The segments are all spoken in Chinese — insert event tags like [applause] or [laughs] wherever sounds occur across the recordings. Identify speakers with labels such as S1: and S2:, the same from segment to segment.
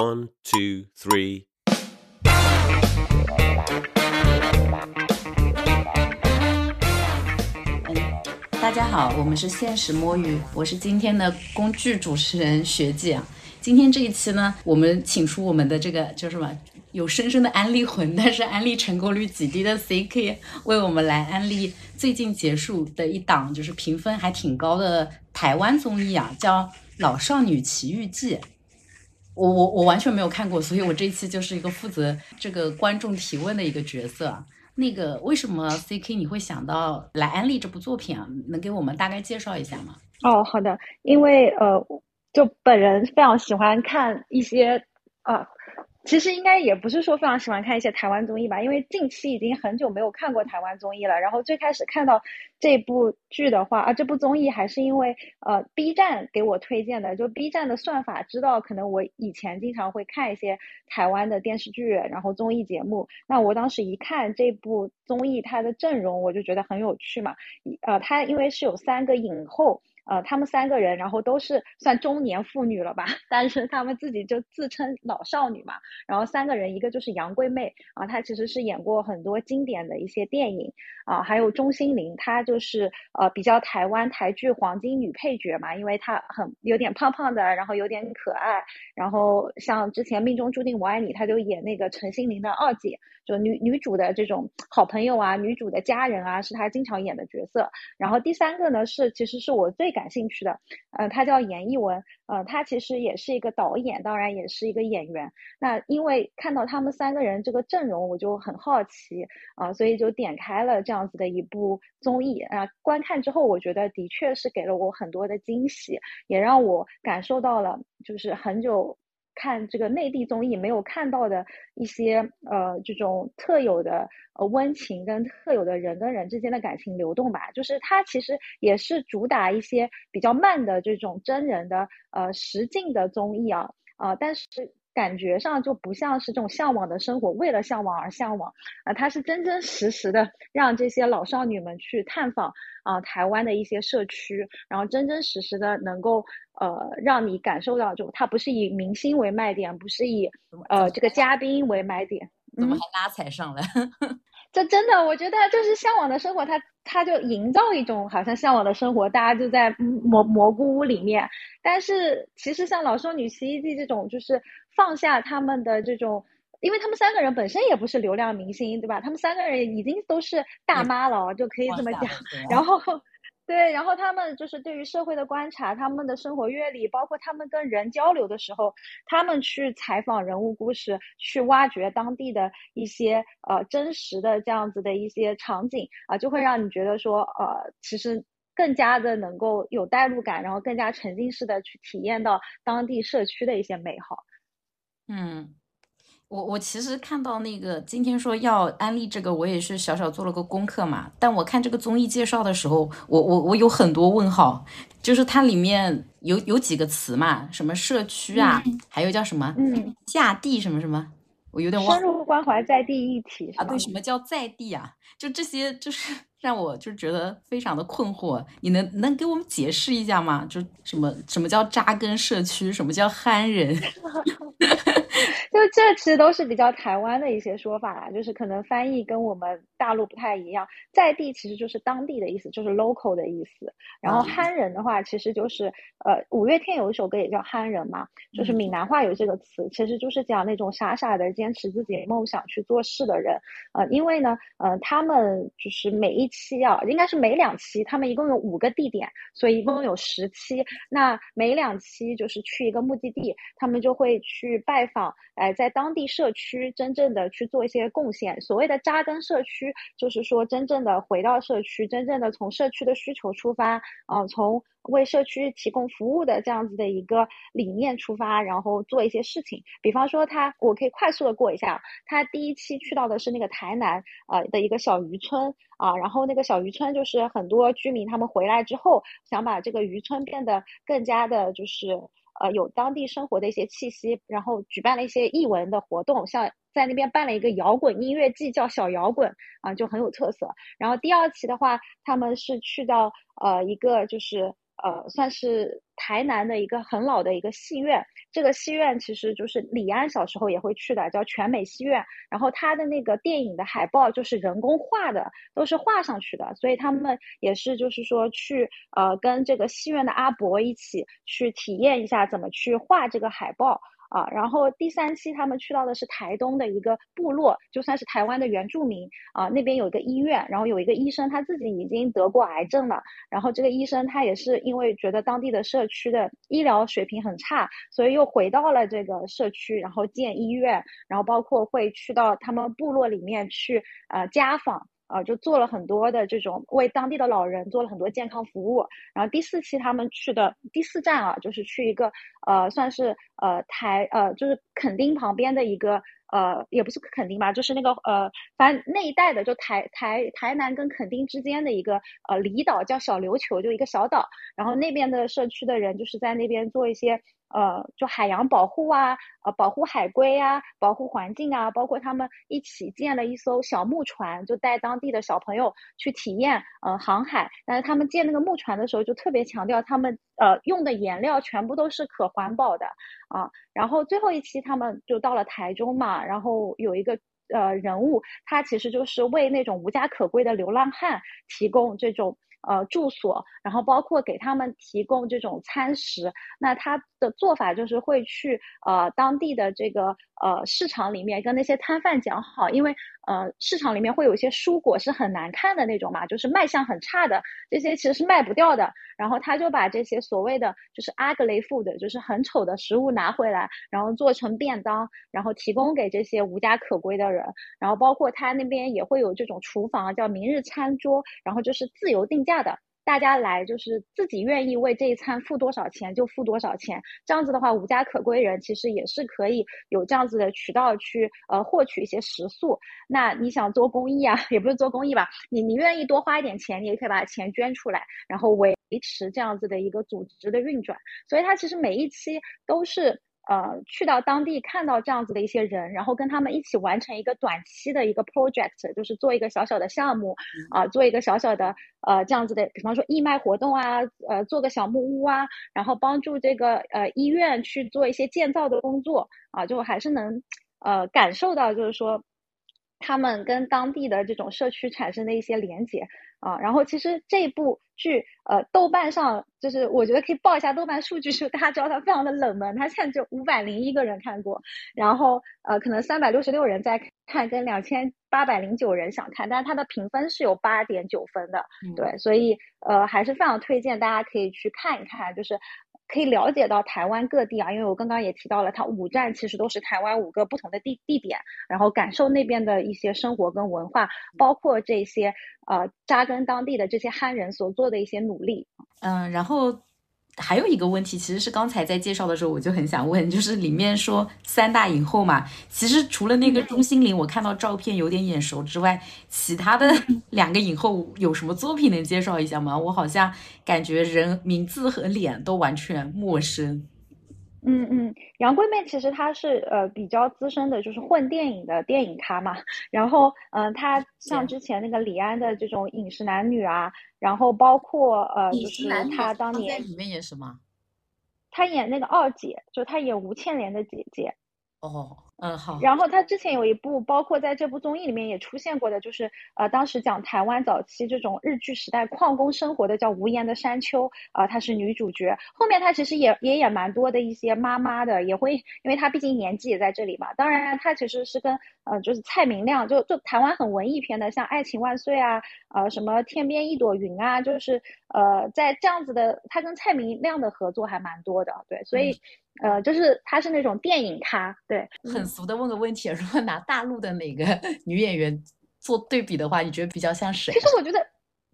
S1: One, two, three.
S2: 大家好，我们是现实摸鱼，我是今天的工具主持人学姐。今天这一期呢，我们请出我们的这个叫什么，有深深的安利魂，但是安利成功率极低的 CK，为我们来安利最近结束的一档，就是评分还挺高的台湾综艺啊，叫《老少女奇遇记》。我我我完全没有看过，所以我这一期就是一个负责这个观众提问的一个角色。那个为什么 CK 你会想到来安利这部作品啊？能给我们大概介绍一下吗？
S3: 哦，好的，因为呃，就本人非常喜欢看一些呃。其实应该也不是说非常喜欢看一些台湾综艺吧，因为近期已经很久没有看过台湾综艺了。然后最开始看到这部剧的话，啊，这部综艺还是因为呃 B 站给我推荐的。就 B 站的算法知道，可能我以前经常会看一些台湾的电视剧，然后综艺节目。那我当时一看这部综艺，它的阵容我就觉得很有趣嘛。呃，它因为是有三个影后。呃，他们三个人，然后都是算中年妇女了吧？[laughs] 但是他们自己就自称老少女嘛。然后三个人，一个就是杨贵妹啊，她其实是演过很多经典的一些电影啊。还有钟欣凌，她就是呃比较台湾台剧黄金女配角嘛，因为她很有点胖胖的，然后有点可爱。然后像之前《命中注定我爱你》，她就演那个陈心凌的二姐，就女女主的这种好朋友啊，女主的家人啊，是她经常演的角色。然后第三个呢，是其实是我最感。兴趣的，呃，他叫严艺文，呃，他其实也是一个导演，当然也是一个演员。那因为看到他们三个人这个阵容，我就很好奇啊，所以就点开了这样子的一部综艺啊。观看之后，我觉得的确是给了我很多的惊喜，也让我感受到了就是很久。看这个内地综艺没有看到的一些呃这种特有的呃温情跟特有的人跟人之间的感情流动吧，就是它其实也是主打一些比较慢的这种真人的呃实境的综艺啊啊，但是。感觉上就不像是这种向往的生活，为了向往而向往啊！它是真真实实的让这些老少女们去探访啊台湾的一些社区，然后真真实实的能够呃让你感受到，就它不是以明星为卖点，不是以呃这个嘉宾为卖点，
S2: 怎么还拉踩上了？[laughs]
S3: 这真的，我觉得就是向往的生活，它它就营造一种好像向往的生活，大家就在蘑蘑菇屋里面。但是其实像《老少女奇遇记》这种，就是放下他们的这种，因为他们三个人本身也不是流量明星，对吧？他们三个人已经都是大妈了，就可以这么讲。然后。对，然后他们就是对于社会的观察，他们的生活阅历，包括他们跟人交流的时候，他们去采访人物故事，去挖掘当地的一些呃真实的这样子的一些场景啊，就会让你觉得说呃，其实更加的能够有代入感，然后更加沉浸式的去体验到当地社区的一些美好。
S2: 嗯。我我其实看到那个今天说要安利这个，我也是小小做了个功课嘛。但我看这个综艺介绍的时候，我我我有很多问号，就是它里面有有几个词嘛，什么社区啊，还有叫什么
S3: 嗯
S2: 下地什么什么，我有点忘。
S3: 深入关怀在地一体
S2: 啊，对，什么叫在地啊？就这些，就是 [laughs] 让我就觉得非常的困惑。你能能给我们解释一下吗？就什么什么叫扎根社区，什么叫憨人？[laughs]
S3: 就这其实都是比较台湾的一些说法啦，就是可能翻译跟我们大陆不太一样。在地其实就是当地的意思，就是 local 的意思。然后憨人的话，其实就是呃，五月天有一首歌也叫憨人嘛，就是闽南话有这个词，其实就是讲那种傻傻的坚持自己梦想去做事的人。呃，因为呢，呃，他们就是每一期啊，应该是每两期，他们一共有五个地点，所以一共有十期。那每两期就是去一个目的地，他们就会去拜访。哎，在当地社区真正的去做一些贡献。所谓的扎根社区，就是说真正的回到社区，真正的从社区的需求出发，啊，从为社区提供服务的这样子的一个理念出发，然后做一些事情。比方说，他我可以快速的过一下，他第一期去到的是那个台南呃的一个小渔村啊，然后那个小渔村就是很多居民他们回来之后，想把这个渔村变得更加的，就是。呃，有当地生活的一些气息，然后举办了一些艺文的活动，像在那边办了一个摇滚音乐季，叫小摇滚啊，就很有特色。然后第二期的话，他们是去到呃一个就是呃，算是台南的一个很老的一个戏院。这个戏院其实就是李安小时候也会去的，叫全美戏院。然后他的那个电影的海报就是人工画的，都是画上去的。所以他们也是就是说去呃跟这个戏院的阿伯一起去体验一下怎么去画这个海报。啊，然后第三期他们去到的是台东的一个部落，就算是台湾的原住民啊，那边有一个医院，然后有一个医生他自己已经得过癌症了，然后这个医生他也是因为觉得当地的社区的医疗水平很差，所以又回到了这个社区，然后建医院，然后包括会去到他们部落里面去呃家访。啊，就做了很多的这种为当地的老人做了很多健康服务。然后第四期他们去的第四站啊，就是去一个呃，算是呃台呃，就是垦丁旁边的一个呃，也不是垦丁吧，就是那个呃，反正那一带的，就台台台南跟垦丁之间的一个呃离岛，叫小琉球，就一个小岛。然后那边的社区的人就是在那边做一些。呃，就海洋保护啊，呃，保护海龟啊，保护环境啊，包括他们一起建了一艘小木船，就带当地的小朋友去体验呃航海。但是他们建那个木船的时候，就特别强调他们呃用的颜料全部都是可环保的啊。然后最后一期他们就到了台中嘛，然后有一个呃人物，他其实就是为那种无家可归的流浪汉提供这种。呃，住所，然后包括给他们提供这种餐食。那他的做法就是会去呃当地的这个呃市场里面跟那些摊贩讲好，因为呃市场里面会有一些蔬果是很难看的那种嘛，就是卖相很差的，这些其实是卖不掉的。然后他就把这些所谓的就是 ugly food，就是很丑的食物拿回来，然后做成便当，然后提供给这些无家可归的人。然后包括他那边也会有这种厨房叫明日餐桌，然后就是自由定价。的，大家来就是自己愿意为这一餐付多少钱就付多少钱。这样子的话，无家可归人其实也是可以有这样子的渠道去呃获取一些食宿。那你想做公益啊，[laughs] 也不是做公益吧？你你愿意多花一点钱，你也可以把钱捐出来，然后维持这样子的一个组织的运转。所以它其实每一期都是。呃，去到当地看到这样子的一些人，然后跟他们一起完成一个短期的一个 project，就是做一个小小的项目啊，做一个小小的呃这样子的，比方说义卖活动啊，呃做个小木屋啊，然后帮助这个呃医院去做一些建造的工作啊，就还是能呃感受到就是说他们跟当地的这种社区产生的一些连接。啊，然后其实这部剧，呃，豆瓣上就是我觉得可以报一下豆瓣数据，是大家知道它非常的冷门，它现在就五百零一个人看过，然后呃，可能三百六十六人在看，跟两千八百零九人想看，但是它的评分是有八点九分的，对，所以呃还是非常推荐大家可以去看一看，就是。可以了解到台湾各地啊，因为我刚刚也提到了，它五站其实都是台湾五个不同的地地点，然后感受那边的一些生活跟文化，包括这些呃扎根当地的这些汉人所做的一些努力。
S2: 嗯，然后。还有一个问题，其实是刚才在介绍的时候我就很想问，[laughs] 就是里面说三大影后嘛，其实除了那个钟欣凌，我看到照片有点眼熟之外，其他的 [laughs] 两个影后有什么作品能介绍一下吗？我好像感觉人名字和脸都完全陌生。
S3: 嗯嗯，杨贵妹其实她是呃比较资深的，就是混电影的电影咖嘛。然后嗯，她像之前那个李安的这种饮食男女啊，然后包括呃就是她当年
S2: 里面演什么？
S3: 她演那个二姐，就她演吴倩莲的姐姐。
S2: 哦。嗯好，
S3: 然后他之前有一部，包括在这部综艺里面也出现过的，就是呃，当时讲台湾早期这种日剧时代矿工生活的，叫《无言的山丘》啊，她是女主角。后面她其实也也演蛮多的一些妈妈的，也会，因为她毕竟年纪也在这里嘛。当然，她其实是跟呃，就是蔡明亮，就就台湾很文艺片的，像《爱情万岁》啊，呃，什么《天边一朵云》啊，就是呃，在这样子的，她跟蔡明亮的合作还蛮多的，对，所以。呃，就是她是那种电影咖，对。
S2: 很俗的问个问题，如果拿大陆的哪个 [laughs] 女演员做对比的话，你觉得比较像谁？
S3: 其实我觉得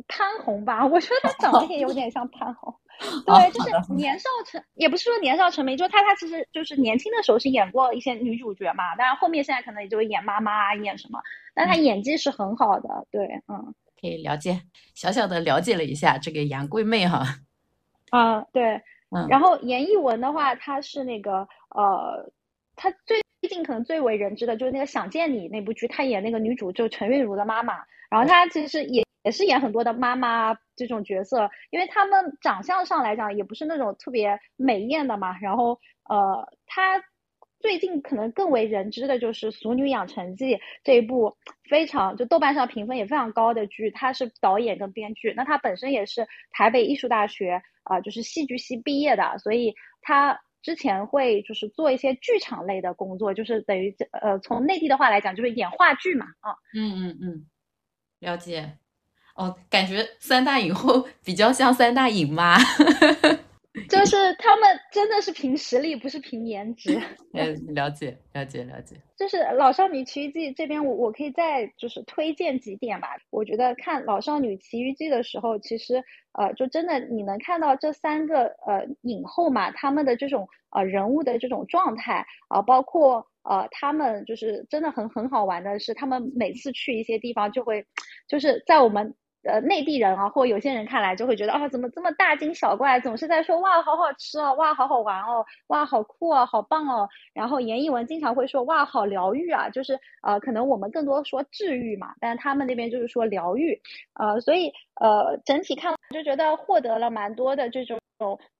S3: 潘虹吧，我觉得她长得也有点像潘虹。[laughs] 对，就是年少成，也不是说年少成名，就她她其实就是年轻的时候是演过一些女主角嘛，当然后面现在可能也就演妈妈啊，演什么，但她演技是很好的。对，嗯，
S2: 可以了解，小小的了解了一下这个杨贵妹哈。
S3: 啊，对。然后严艺文的话，她是那个呃，她最近可能最为人知的就是那个《想见你》那部剧，她演那个女主就陈韵如的妈妈。然后她其实也也是演很多的妈妈这种角色，因为她们长相上来讲也不是那种特别美艳的嘛。然后呃，她最近可能更为人知的就是《俗女养成记》这一部非常就豆瓣上评分也非常高的剧，她是导演跟编剧。那她本身也是台北艺术大学啊，就是戏剧系毕业的，所以他。之前会就是做一些剧场类的工作，就是等于呃，从内地的话来讲，就是演话剧嘛，啊，
S2: 嗯嗯嗯，了解。哦，感觉三大影后比较像三大影妈。[laughs] [laughs]
S3: 就是他们真的是凭实力，不是凭颜值。
S2: 嗯，[laughs] 了解，了解，了解。
S3: 就是《老少女奇遇记》这边，我我可以再就是推荐几点吧。我觉得看《老少女奇遇记》的时候，其实呃，就真的你能看到这三个呃影后嘛，他们的这种呃人物的这种状态啊，包括呃他们就是真的很很好玩的是，他们每次去一些地方就会就是在我们。呃，内地人啊，或有些人看来就会觉得啊，怎么这么大惊小怪，总是在说哇，好好吃哦，哇，好好玩哦，哇，好酷哦，好棒哦。然后严艺文经常会说哇，好疗愈啊，就是呃，可能我们更多说治愈嘛，但他们那边就是说疗愈，呃，所以呃，整体看就觉得获得了蛮多的这种。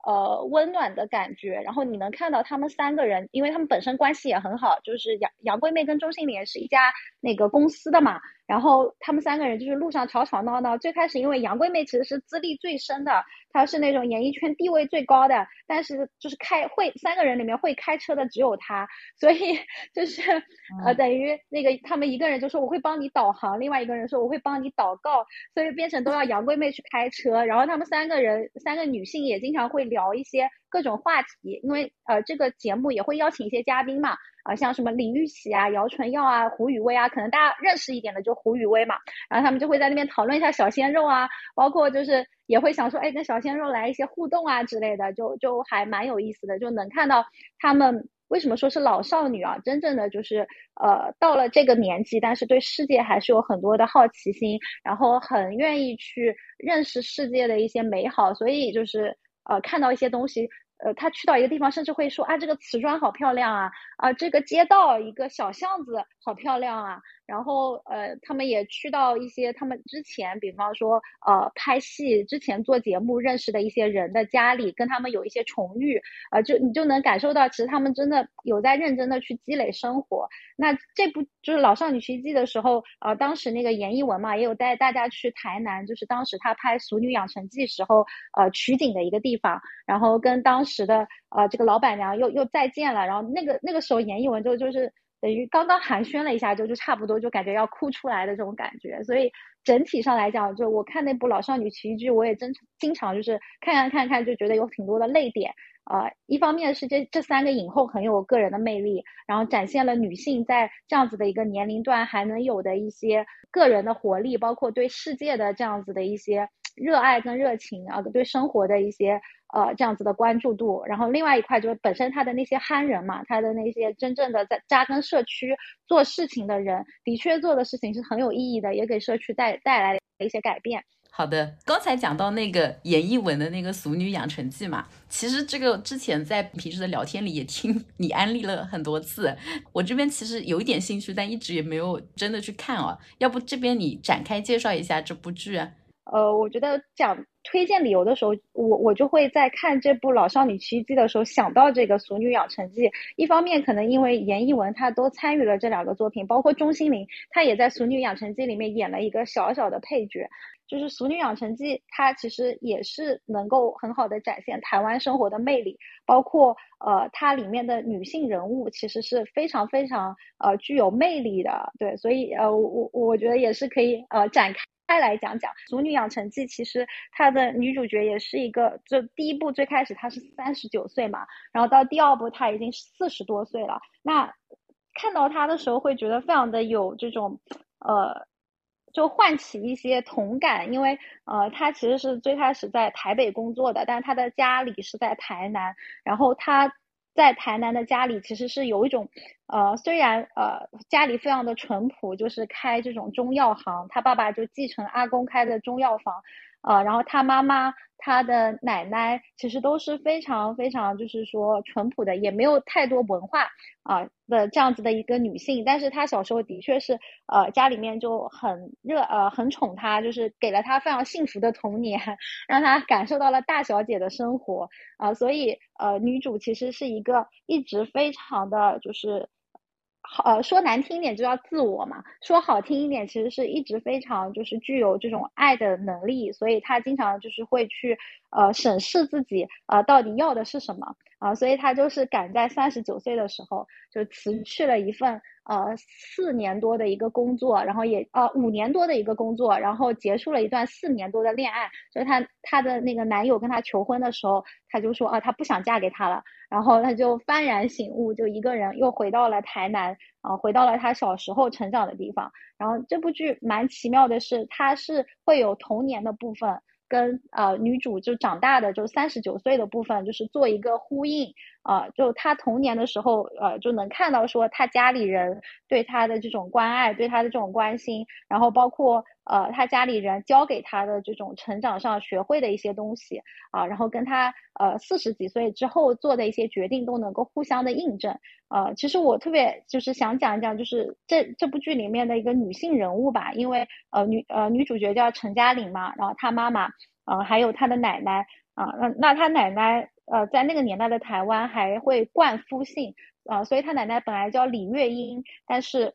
S3: 呃温暖的感觉，然后你能看到他们三个人，因为他们本身关系也很好，就是杨杨贵妹跟钟欣凌是一家那个公司的嘛，然后他们三个人就是路上吵吵闹闹。最开始因为杨贵妹其实是资历最深的，她是那种演艺圈地位最高的，但是就是开会三个人里面会开车的只有她，所以 [laughs] 就是呃等于那个他们一个人就说我会帮你导航，另外一个人说我会帮你祷告，所以变成都要杨贵妹去开车，然后他们三个人三个女性也。经常会聊一些各种话题，因为呃这个节目也会邀请一些嘉宾嘛，啊像什么李玉玺啊、姚纯耀啊、胡宇威啊，可能大家认识一点的就胡宇威嘛，然后他们就会在那边讨论一下小鲜肉啊，包括就是也会想说，哎跟小鲜肉来一些互动啊之类的，就就还蛮有意思的，就能看到他们。为什么说是老少女啊？真正的就是呃，到了这个年纪，但是对世界还是有很多的好奇心，然后很愿意去认识世界的一些美好，所以就是呃，看到一些东西。呃，他去到一个地方，甚至会说啊，这个瓷砖好漂亮啊，啊，这个街道一个小巷子好漂亮啊。然后呃，他们也去到一些他们之前，比方说呃拍戏之前做节目认识的一些人的家里，跟他们有一些重遇，啊，就你就能感受到，其实他们真的有在认真的去积累生活。那这部就是《老少女奇迹》的时候，呃，当时那个严艺文嘛，也有带大家去台南，就是当时他拍《俗女养成记》时候，呃，取景的一个地方，然后跟当时的呃这个老板娘又又再见了，然后那个那个时候严艺文就就是。等于刚刚寒暄了一下，就就差不多就感觉要哭出来的这种感觉，所以整体上来讲，就我看那部《老少女奇遇记》，我也真经常就是看看看看，就觉得有挺多的泪点啊。一方面是这这三个影后很有个人的魅力，然后展现了女性在这样子的一个年龄段还能有的一些个人的活力，包括对世界的这样子的一些热爱跟热情啊，对生活的一些。呃，这样子的关注度，然后另外一块就是本身他的那些憨人嘛，他的那些真正的在扎根社区做事情的人，的确做的事情是很有意义的，也给社区带带来了一些改变。
S2: 好的，刚才讲到那个演艺文的那个《俗女养成记》嘛，其实这个之前在平时的聊天里也听你安利了很多次，我这边其实有一点兴趣，但一直也没有真的去看哦。要不这边你展开介绍一下这部剧？
S3: 呃，我觉得讲推荐理由的时候，我我就会在看这部《老少女奇遇记》的时候想到这个《俗女养成记》。一方面，可能因为严艺文她都参与了这两个作品，包括钟欣凌，她也在《俗女养成记》里面演了一个小小的配角。就是《俗女养成记》，它其实也是能够很好的展现台湾生活的魅力，包括呃，它里面的女性人物其实是非常非常呃具有魅力的。对，所以呃，我我觉得也是可以呃展开。再来讲讲《俗女养成记》，其实它的女主角也是一个，就第一部最开始她是三十九岁嘛，然后到第二部她已经四十多岁了。那看到她的时候，会觉得非常的有这种，呃，就唤起一些同感，因为呃，她其实是最开始在台北工作的，但她的家里是在台南，然后她。在台南的家里，其实是有一种，呃，虽然呃家里非常的淳朴，就是开这种中药行，他爸爸就继承阿公开的中药房，呃，然后他妈妈。他的奶奶其实都是非常非常，就是说淳朴的，也没有太多文化啊的这样子的一个女性。但是她小时候的确是，呃，家里面就很热，呃，很宠她，就是给了她非常幸福的童年，[laughs] 让她感受到了大小姐的生活啊。所以，呃，女主其实是一个一直非常的就是。好，呃，说难听一点就叫自我嘛，说好听一点，其实是一直非常就是具有这种爱的能力，所以他经常就是会去呃审视自己，呃，到底要的是什么啊，所以他就是赶在三十九岁的时候就辞去了一份。呃，四年多的一个工作，然后也呃五年多的一个工作，然后结束了一段四年多的恋爱。所以她她的那个男友跟她求婚的时候，她就说啊，她不想嫁给他了。然后她就幡然醒悟，就一个人又回到了台南，啊，回到了她小时候成长的地方。然后这部剧蛮奇妙的是，它是会有童年的部分。跟呃女主就长大的就三十九岁的部分，就是做一个呼应啊，就他童年的时候，呃就能看到说他家里人对他的这种关爱，对他的这种关心，然后包括。呃，他家里人教给他的这种成长上学会的一些东西啊，然后跟他呃四十几岁之后做的一些决定都能够互相的印证。呃，其实我特别就是想讲一讲，就是这这部剧里面的一个女性人物吧，因为呃女呃女主角叫陈嘉玲嘛，然后她妈妈呃还有她的奶奶啊，那那她奶奶呃在那个年代的台湾还会冠夫姓啊，所以他奶奶本来叫李月英，但是。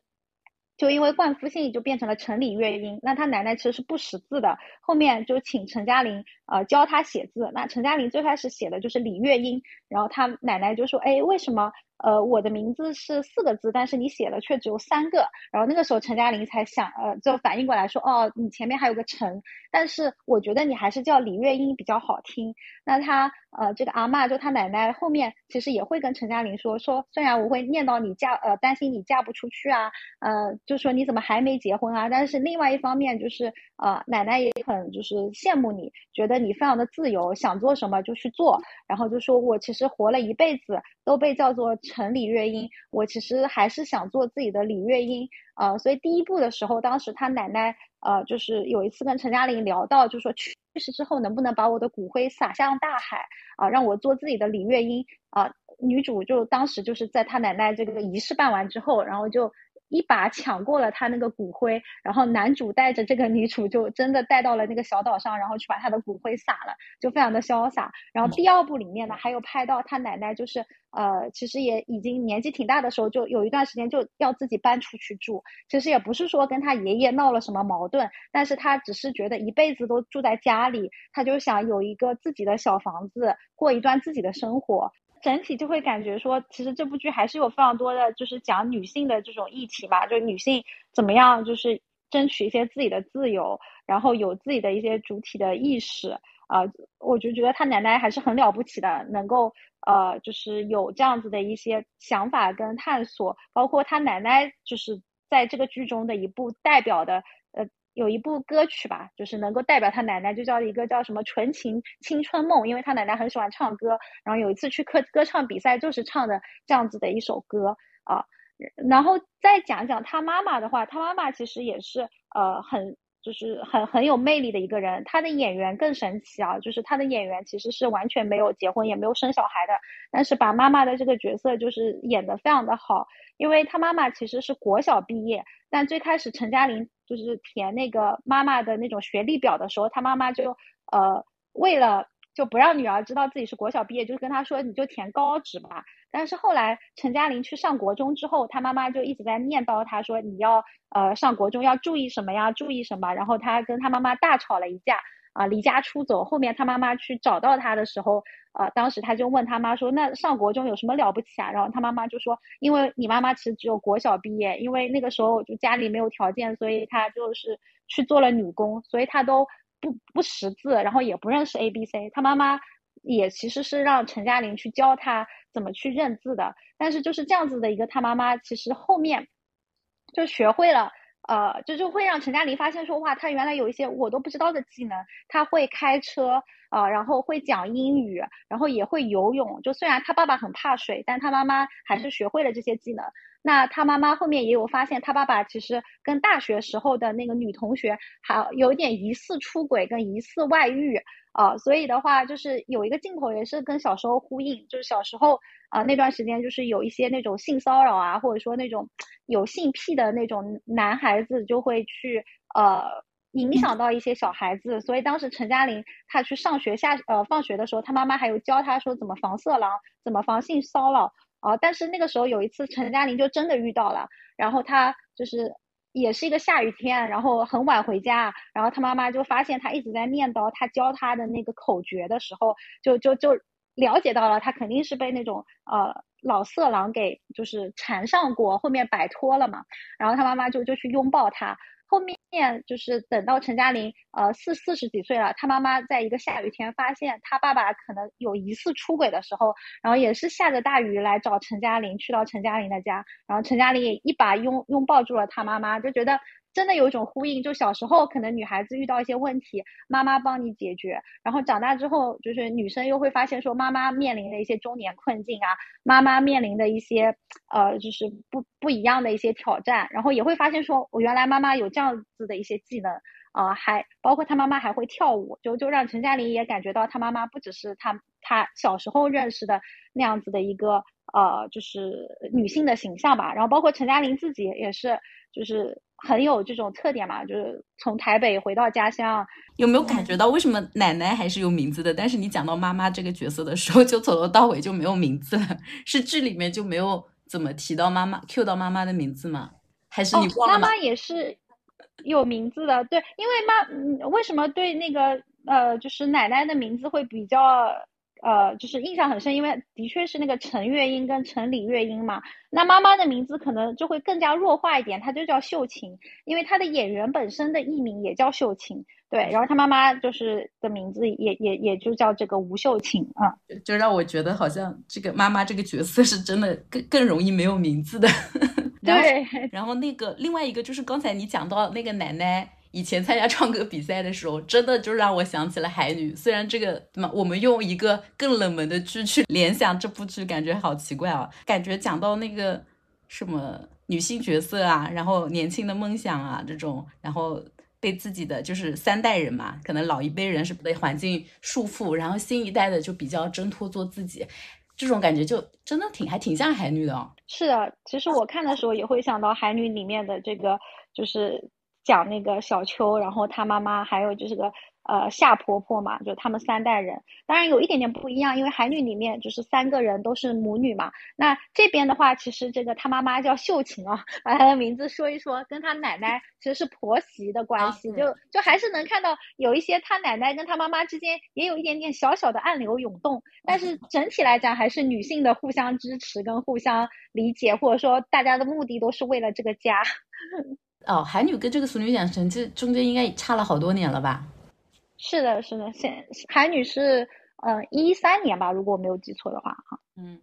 S3: 就因为冠夫姓，就变成了陈李月英。那他奶奶其实是不识字的，后面就请陈嘉玲呃教他写字。那陈嘉玲最开始写的就是李月英，然后他奶奶就说：“哎，为什么？”呃，我的名字是四个字，但是你写的却只有三个。然后那个时候陈嘉玲才想，呃，就反应过来说，哦，你前面还有个陈，但是我觉得你还是叫李月英比较好听。那他，呃，这个阿嬷就他奶奶后面其实也会跟陈嘉玲说，说虽然我会念叨你嫁，呃，担心你嫁不出去啊，呃，就说你怎么还没结婚啊？但是另外一方面就是，呃，奶奶也很就是羡慕你，觉得你非常的自由，想做什么就去做。然后就说我其实活了一辈子都被叫做。陈李月英，我其实还是想做自己的李月英，呃，所以第一部的时候，当时他奶奶，呃，就是有一次跟陈嘉玲聊到，就说去世之后能不能把我的骨灰撒向大海，啊，让我做自己的李月英，啊，女主就当时就是在他奶奶这个仪式办完之后，然后就。一把抢过了他那个骨灰，然后男主带着这个女主就真的带到了那个小岛上，然后去把他的骨灰撒了，就非常的潇洒。然后第二部里面呢，还有拍到他奶奶就是呃，其实也已经年纪挺大的时候，就有一段时间就要自己搬出去住。其实也不是说跟他爷爷闹了什么矛盾，但是他只是觉得一辈子都住在家里，他就想有一个自己的小房子，过一段自己的生活。整体就会感觉说，其实这部剧还是有非常多的，就是讲女性的这种议题吧，就女性怎么样，就是争取一些自己的自由，然后有自己的一些主体的意识啊。我就觉得他奶奶还是很了不起的，能够呃，就是有这样子的一些想法跟探索，包括他奶奶就是在这个剧中的一部代表的。有一部歌曲吧，就是能够代表他奶奶，就叫一个叫什么《纯情青春梦》，因为他奶奶很喜欢唱歌，然后有一次去歌歌唱比赛，就是唱的这样子的一首歌啊。然后再讲讲他妈妈的话，他妈妈其实也是呃很就是很很有魅力的一个人。他的演员更神奇啊，就是他的演员其实是完全没有结婚也没有生小孩的，但是把妈妈的这个角色就是演得非常的好，因为他妈妈其实是国小毕业，但最开始陈嘉玲。就是填那个妈妈的那种学历表的时候，他妈妈就呃为了就不让女儿知道自己是国小毕业，就是跟她说你就填高职吧。但是后来陈嘉玲去上国中之后，他妈妈就一直在念叨她说你要呃上国中要注意什么呀，注意什么。然后他跟他妈妈大吵了一架。啊，离家出走。后面他妈妈去找到他的时候，啊，当时他就问他妈说：“那上国中有什么了不起啊？”然后他妈妈就说：“因为你妈妈其实只有国小毕业，因为那个时候就家里没有条件，所以他就是去做了女工，所以他都不不识字，然后也不认识 A B C。他妈妈也其实是让陈嘉玲去教他怎么去认字的。但是就是这样子的一个他妈妈，其实后面就学会了。”呃，就就会让陈嘉玲发现说，哇，他原来有一些我都不知道的技能，他会开车，啊，然后会讲英语，然后也会游泳。就虽然他爸爸很怕水，但他妈妈还是学会了这些技能。那他妈妈后面也有发现，他爸爸其实跟大学时候的那个女同学还有点疑似出轨跟疑似外遇啊，所以的话就是有一个镜头也是跟小时候呼应，就是小时候啊那段时间就是有一些那种性骚扰啊，或者说那种有性癖的那种男孩子就会去呃影响到一些小孩子，所以当时陈嘉玲她去上学下呃放学的时候，她妈妈还有教她说怎么防色狼，怎么防性骚扰。啊！但是那个时候有一次，陈嘉玲就真的遇到了，然后她就是也是一个下雨天，然后很晚回家，然后她妈妈就发现她一直在念叨她教她的那个口诀的时候，就就就了解到了她肯定是被那种呃老色狼给就是缠上过，后面摆脱了嘛，然后她妈妈就就去拥抱她。后面就是等到陈嘉玲呃四四十几岁了，她妈妈在一个下雨天发现她爸爸可能有疑似出轨的时候，然后也是下着大雨来找陈嘉玲，去到陈嘉玲的家，然后陈嘉玲也一把拥拥抱住了她妈妈，就觉得。真的有一种呼应，就小时候可能女孩子遇到一些问题，妈妈帮你解决，然后长大之后，就是女生又会发现说妈妈面临的一些中年困境啊，妈妈面临的一些呃，就是不不一样的一些挑战，然后也会发现说，我原来妈妈有这样子的一些技能啊，还包括她妈妈还会跳舞，就就让陈嘉玲也感觉到她妈妈不只是她她小时候认识的那样子的一个呃，就是女性的形象吧，然后包括陈嘉玲自己也是就是。很有这种特点嘛，就是从台北回到家乡，
S2: 有没有感觉到为什么奶奶还是有名字的？但是你讲到妈妈这个角色的时候，就从头到尾就没有名字了？是剧里面就没有怎么提到妈妈，Q 到妈妈的名字吗？还是你忘
S3: 了？妈妈也是有名字的，对，因为妈，为什么对那个呃，就是奶奶的名字会比较？呃，就是印象很深，因为的确是那个陈月英跟陈李月英嘛。那妈妈的名字可能就会更加弱化一点，她就叫秀琴，因为她的演员本身的艺名也叫秀琴。对，然后她妈妈就是的名字也也也就叫这个吴秀琴啊，
S2: 就让我觉得好像这个妈妈这个角色是真的更更容易没有名字的。[laughs]
S3: 对，
S2: 然后那个另外一个就是刚才你讲到那个奶奶。以前参加唱歌比赛的时候，真的就让我想起了海女。虽然这个嘛，我们用一个更冷门的剧去联想这部剧，感觉好奇怪啊！感觉讲到那个什么女性角色啊，然后年轻的梦想啊这种，然后被自己的就是三代人嘛，可能老一辈人是被环境束缚，然后新一代的就比较挣脱做自己，这种感觉就真的挺还挺像海女的哦。
S3: 是的，其实我看的时候也会想到海女里面的这个就是。讲那个小秋，然后她妈妈还有就是个呃夏婆婆嘛，就他们三代人，当然有一点点不一样，因为韩女里面就是三个人都是母女嘛。那这边的话，其实这个她妈妈叫秀琴啊，把她的名字说一说，跟她奶奶其实是婆媳的关系，就就还是能看到有一些她奶奶跟她妈妈之间也有一点点小小的暗流涌动，但是整体来讲还是女性的互相支持跟互相理解，或者说大家的目的都是为了这个家。
S2: 哦，海女跟这个俗女养成记中间应该也差了好多年了吧？
S3: 是的，是的，现海女是呃一三年吧，如果我没有记错的话，哈。
S2: 嗯，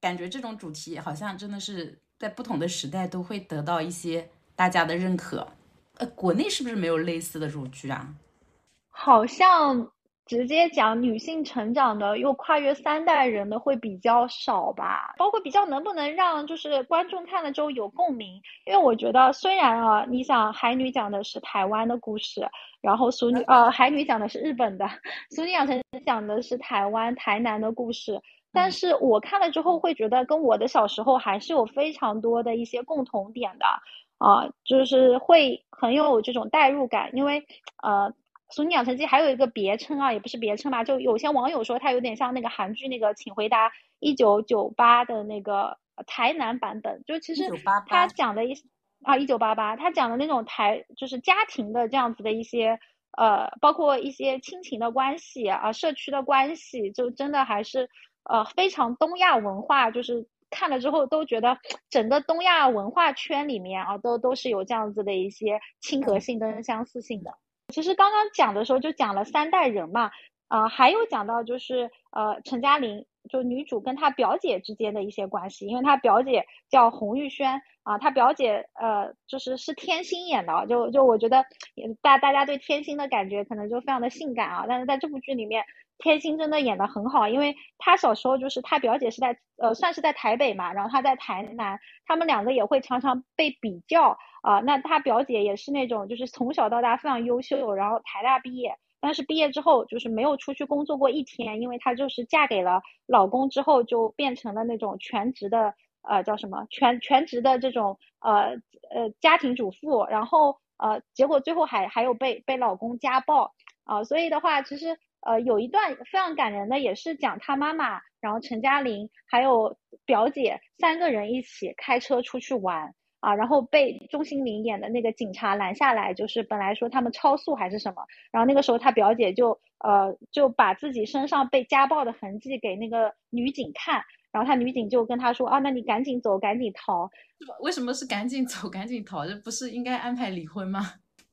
S2: 感觉这种主题好像真的是在不同的时代都会得到一些大家的认可。呃，国内是不是没有类似的这种剧啊？
S3: 好像。直接讲女性成长的，又跨越三代人的会比较少吧，包括比较能不能让就是观众看了之后有共鸣，因为我觉得虽然啊，你想海女讲的是台湾的故事，然后俗女呃海女讲的是日本的，俗女养成讲的是台湾台南的故事，但是我看了之后会觉得跟我的小时候还是有非常多的一些共同点的，啊，就是会很有这种代入感，因为呃。《俗女养成记》还有一个别称啊，也不是别称吧，就有些网友说它有点像那个韩剧那个《请回答一九九八》的那个台南版本，就其实他讲的一啊一九八八，他讲的那种台就是家庭的这样子的一些呃，包括一些亲情的关系啊，社区的关系，就真的还是呃非常东亚文化，就是看了之后都觉得整个东亚文化圈里面啊，都都是有这样子的一些亲和性跟相似性的。其实刚刚讲的时候就讲了三代人嘛，啊，还有讲到就是呃陈嘉玲就女主跟她表姐之间的一些关系，因为她表姐叫洪玉轩啊，她表姐呃就是是天心演的，就就我觉得大大家对天心的感觉可能就非常的性感啊，但是在这部剧里面天心真的演的很好，因为她小时候就是她表姐是在呃算是在台北嘛，然后她在台南，他们两个也会常常被比较啊。那她表姐也是那种就是从小到大非常优秀，然后台大毕业，但是毕业之后就是没有出去工作过一天，因为她就是嫁给了老公之后就变成了那种全职的呃叫什么全全职的这种呃呃家庭主妇，然后呃结果最后还还有被被老公家暴啊，所以的话其实。呃，有一段非常感人的，也是讲他妈妈，然后陈嘉玲还有表姐三个人一起开车出去玩啊，然后被钟欣凌演的那个警察拦下来，就是本来说他们超速还是什么，然后那个时候他表姐就呃就把自己身上被家暴的痕迹给那个女警看，然后他女警就跟他说啊，那你赶紧走，赶紧逃。
S2: 为什么是赶紧走，赶紧逃？这不是应该安排离婚吗？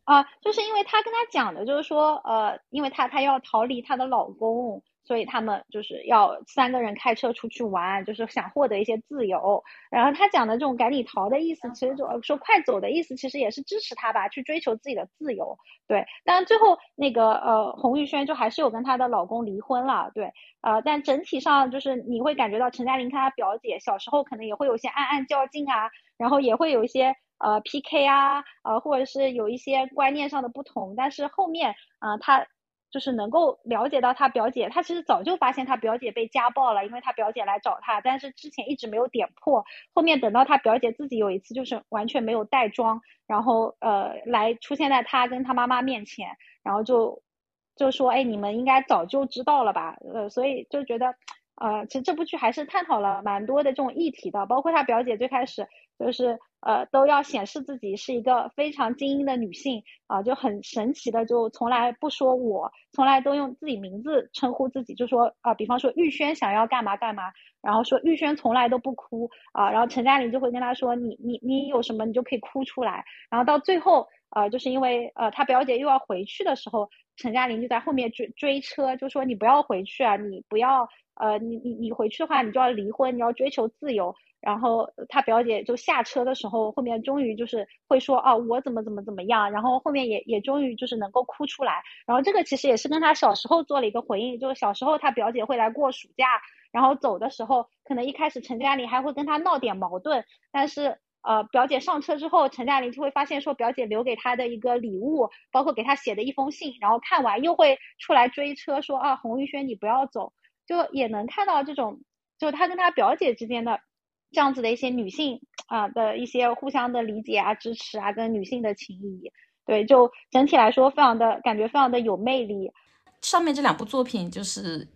S3: 啊，就是因为她跟他讲的，就是说，呃，因为她她要逃离她的老公，所以他们就是要三个人开车出去玩，就是想获得一些自由。然后他讲的这种赶紧逃的意思，其实就说快走的意思，其实也是支持他吧，去追求自己的自由。对，但最后那个呃，洪玉轩就还是有跟她的老公离婚了。对，呃，但整体上就是你会感觉到陈嘉玲跟她表姐小时候可能也会有些暗暗较劲啊，然后也会有一些。呃，PK 啊，呃，或者是有一些观念上的不同，但是后面，啊，他就是能够了解到他表姐，他其实早就发现他表姐被家暴了，因为他表姐来找他，但是之前一直没有点破，后面等到他表姐自己有一次就是完全没有带妆，然后呃，来出现在他跟他妈妈面前，然后就就说，哎，你们应该早就知道了吧，呃，所以就觉得。呃，其实这部剧还是探讨了蛮多的这种议题的，包括他表姐最开始就是呃都要显示自己是一个非常精英的女性啊，就很神奇的就从来不说我，从来都用自己名字称呼自己，就说啊，比方说玉轩想要干嘛干嘛，然后说玉轩从来都不哭啊，然后陈嘉玲就会跟他说你你你有什么你就可以哭出来，然后到最后呃就是因为呃他表姐又要回去的时候，陈嘉玲就在后面追追车，就说你不要回去啊，你不要。呃，你你你回去的话，你就要离婚，你要追求自由。然后他表姐就下车的时候，后面终于就是会说，哦，我怎么怎么怎么样。然后后面也也终于就是能够哭出来。然后这个其实也是跟他小时候做了一个回应，就是小时候他表姐会来过暑假，然后走的时候，可能一开始陈佳玲还会跟他闹点矛盾，但是呃，表姐上车之后，陈佳玲就会发现说，表姐留给他的一个礼物，包括给他写的一封信，然后看完又会出来追车说，啊，洪玉轩你不要走。就也能看到这种，就他跟他表姐之间的这样子的一些女性啊的一些互相的理解啊、支持啊，跟女性的情谊，对，就整体来说非常的感觉非常的有魅力。
S2: 上面这两部作品就是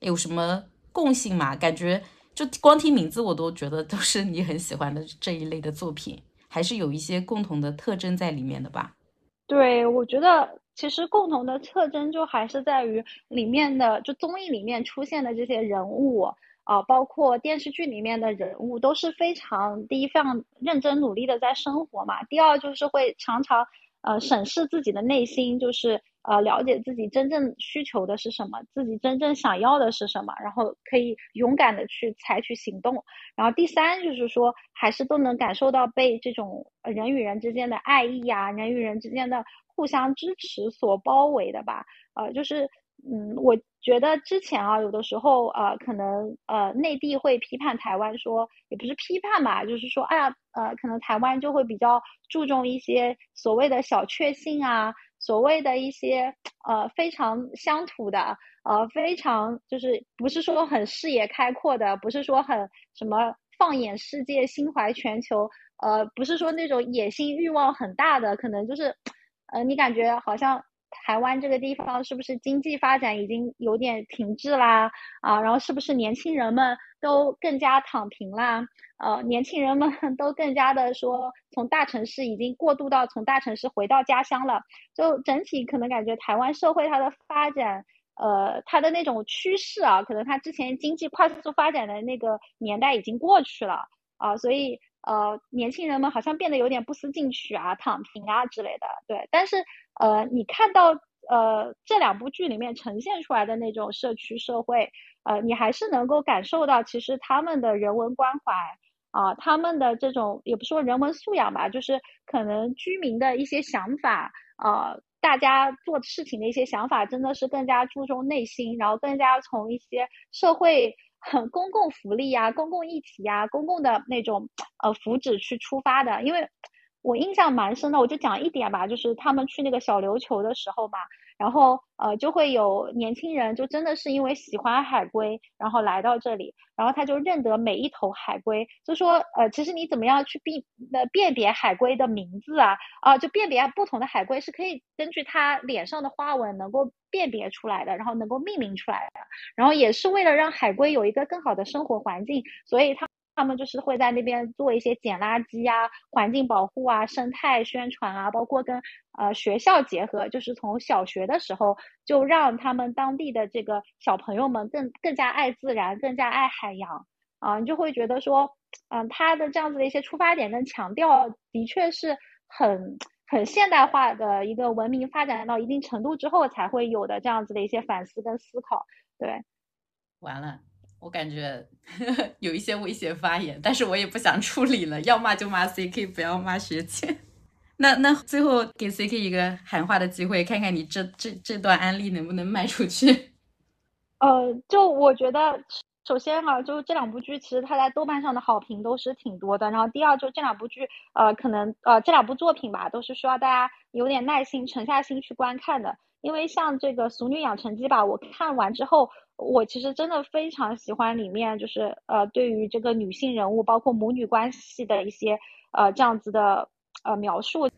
S2: 有什么共性嘛？感觉就光听名字我都觉得都是你很喜欢的这一类的作品，还是有一些共同的特征在里面的吧？
S3: 对，我觉得。其实共同的特征就还是在于里面的，就综艺里面出现的这些人物啊，包括电视剧里面的人物，都是非常第一非常认真努力的在生活嘛。第二就是会常常呃审视自己的内心，就是呃了解自己真正需求的是什么，自己真正想要的是什么，然后可以勇敢的去采取行动。然后第三就是说，还是都能感受到被这种人与人之间的爱意呀，人与人之间的。互相支持所包围的吧，呃，就是，嗯，我觉得之前啊，有的时候呃，可能呃，内地会批判台湾，说也不是批判吧，就是说，哎呀，呃，可能台湾就会比较注重一些所谓的小确幸啊，所谓的一些呃非常乡土的，呃，非常就是不是说很视野开阔的，不是说很什么放眼世界、心怀全球，呃，不是说那种野心欲望很大的，可能就是。呃，你感觉好像台湾这个地方是不是经济发展已经有点停滞啦？啊，然后是不是年轻人们都更加躺平啦？呃，年轻人们 [laughs] 都更加的说，从大城市已经过渡到从大城市回到家乡了。就整体可能感觉台湾社会它的发展，呃，它的那种趋势啊，可能它之前经济快速发展的那个年代已经过去了啊，所以。呃，年轻人们好像变得有点不思进取啊，躺平啊之类的。对，但是呃，你看到呃这两部剧里面呈现出来的那种社区社会，呃，你还是能够感受到其实他们的人文关怀啊，他们的这种也不说人文素养吧，就是可能居民的一些想法啊，大家做事情的一些想法真的是更加注重内心，然后更加从一些社会公共福利呀、公共议题呀、公共的那种呃福祉去出发的。因为我印象蛮深的，我就讲一点吧，就是他们去那个小琉球的时候嘛。然后呃，就会有年轻人，就真的是因为喜欢海龟，然后来到这里，然后他就认得每一头海龟，就说呃，其实你怎么样去辨呃辨别海龟的名字啊啊，就辨别不同的海龟是可以根据它脸上的花纹能够辨别出来的，然后能够命名出来的，然后也是为了让海龟有一个更好的生活环境，所以他。他们就是会在那边做一些捡垃圾啊、环境保护啊、生态宣传啊，包括跟呃学校结合，就是从小学的时候就让他们当地的这个小朋友们更更加爱自然、更加爱海洋啊，你就会觉得说，嗯，他的这样子的一些出发点跟强调，的确是很很现代化的一个文明发展到一定程度之后才会有的这样子的一些反思跟思考。对，
S2: 完了。我感觉 [laughs] 有一些危险发言，但是我也不想处理了，要骂就骂 CK，不要骂学姐。那那最后给 CK 一个喊话的机会，看看你这这这段案例能不能卖出去。[laughs]
S3: 呃，就我觉得，首先哈，就这两部剧其实它在豆瓣上的好评都是挺多的。然后第二，就这两部剧，呃，可能呃这两部作品吧，都是需要大家有点耐心、沉下心去观看的。因为像这个《俗女养成记》吧，我看完之后。我其实真的非常喜欢里面，就是呃，对于这个女性人物，包括母女关系的一些呃这样子的呃描述。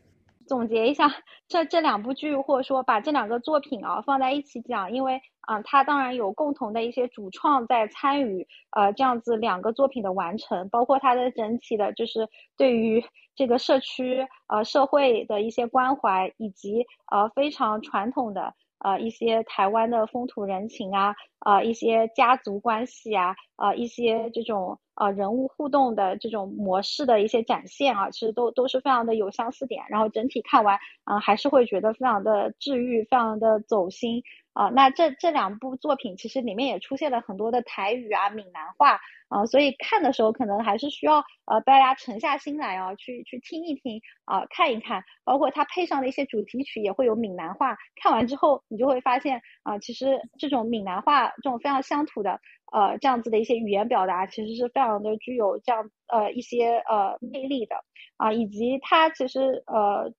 S3: 总结一下，这这两部剧，或者说把这两个作品啊放在一起讲，因为啊，它当然有共同的一些主创在参与呃这样子两个作品的完成，包括它的整体的，就是对于这个社区呃社会的一些关怀，以及呃非常传统的。啊，一些台湾的风土人情啊，啊，一些家族关系啊，啊，一些这种呃人物互动的这种模式的一些展现啊，其实都都是非常的有相似点。然后整体看完，嗯，还是会觉得非常的治愈，非常的走心。啊，那这这两部作品其实里面也出现了很多的台语啊、闽南话啊，所以看的时候可能还是需要呃大家沉下心来啊，去去听一听啊，看一看，包括它配上的一些主题曲也会有闽南话。看完之后，你就会发现啊，其实这种闽南话这种非常乡土的呃这样子的一些语言表达，其实是非常的具有这样呃一些呃魅力的啊，以及它其实呃。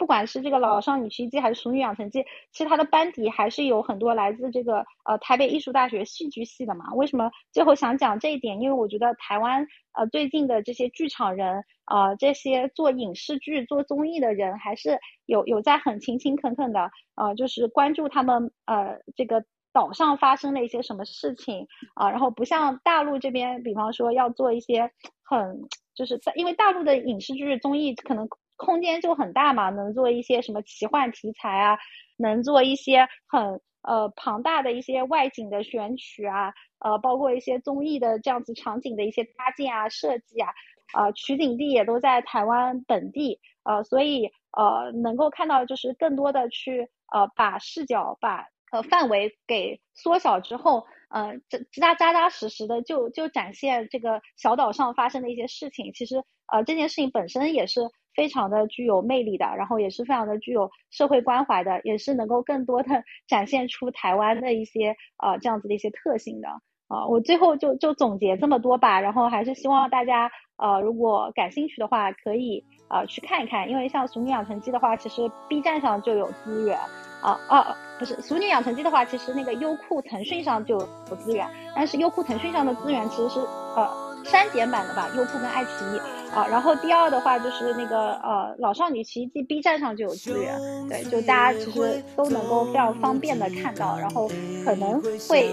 S3: 不管是这个老少女奇迹还是熟女养成记，其实它的班底还是有很多来自这个呃台北艺术大学戏剧系的嘛。为什么最后想讲这一点？因为我觉得台湾呃最近的这些剧场人啊，这些做影视剧、做综艺的人，还是有有在很勤勤恳恳的呃，就是关注他们呃这个岛上发生了一些什么事情啊。然后不像大陆这边，比方说要做一些很就是在因为大陆的影视剧、综艺可能。空间就很大嘛，能做一些什么奇幻题材啊，能做一些很呃庞大的一些外景的选取啊，呃，包括一些综艺的这样子场景的一些搭建啊、设计啊，呃，取景地也都在台湾本地，呃，所以呃能够看到就是更多的去呃把视角把呃范围给缩小之后，呃扎扎扎实实的就就展现这个小岛上发生的一些事情，其实呃这件事情本身也是。非常的具有魅力的，然后也是非常的具有社会关怀的，也是能够更多的 [laughs] 展现出台湾的一些呃这样子的一些特性的啊。我最后就就总结这么多吧，然后还是希望大家呃如果感兴趣的话，可以呃去看一看，因为像《俗女养成记》的话，其实 B 站上就有资源啊啊不是《俗女养成记》的话，其实那个优酷腾讯上就有资源，但是优酷腾讯上的资源其实是呃。删减版的吧，优酷跟爱奇艺啊，然后第二的话就是那个呃老少女奇迹，B 站上就有资源，对，就大家其实都能够非常方便的看到，然后可能会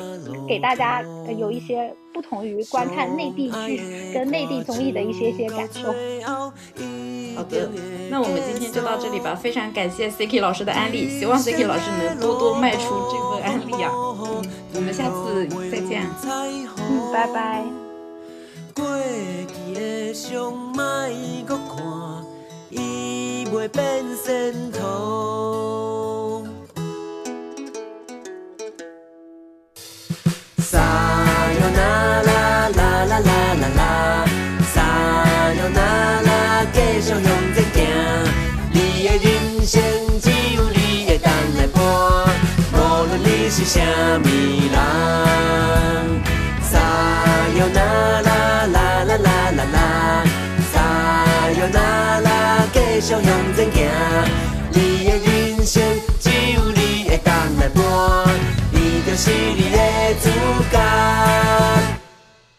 S3: 给大家有一些不同于观看内地剧跟内地综艺的一些些感受。
S2: 好的，那我们今天就到这里吧，非常感谢 CK 老师的安利，希望 CK 老师能多多卖出这份安利啊，我们下次再见，
S3: 嗯，拜拜。
S4: 过去的伤，莫搁看，伊袂变仙土。是啥物人？撒哟那啦啦啦啦啦啦，撒哟那啦，继续向前行。你的人生只有你会当来伴，你就是你的主角。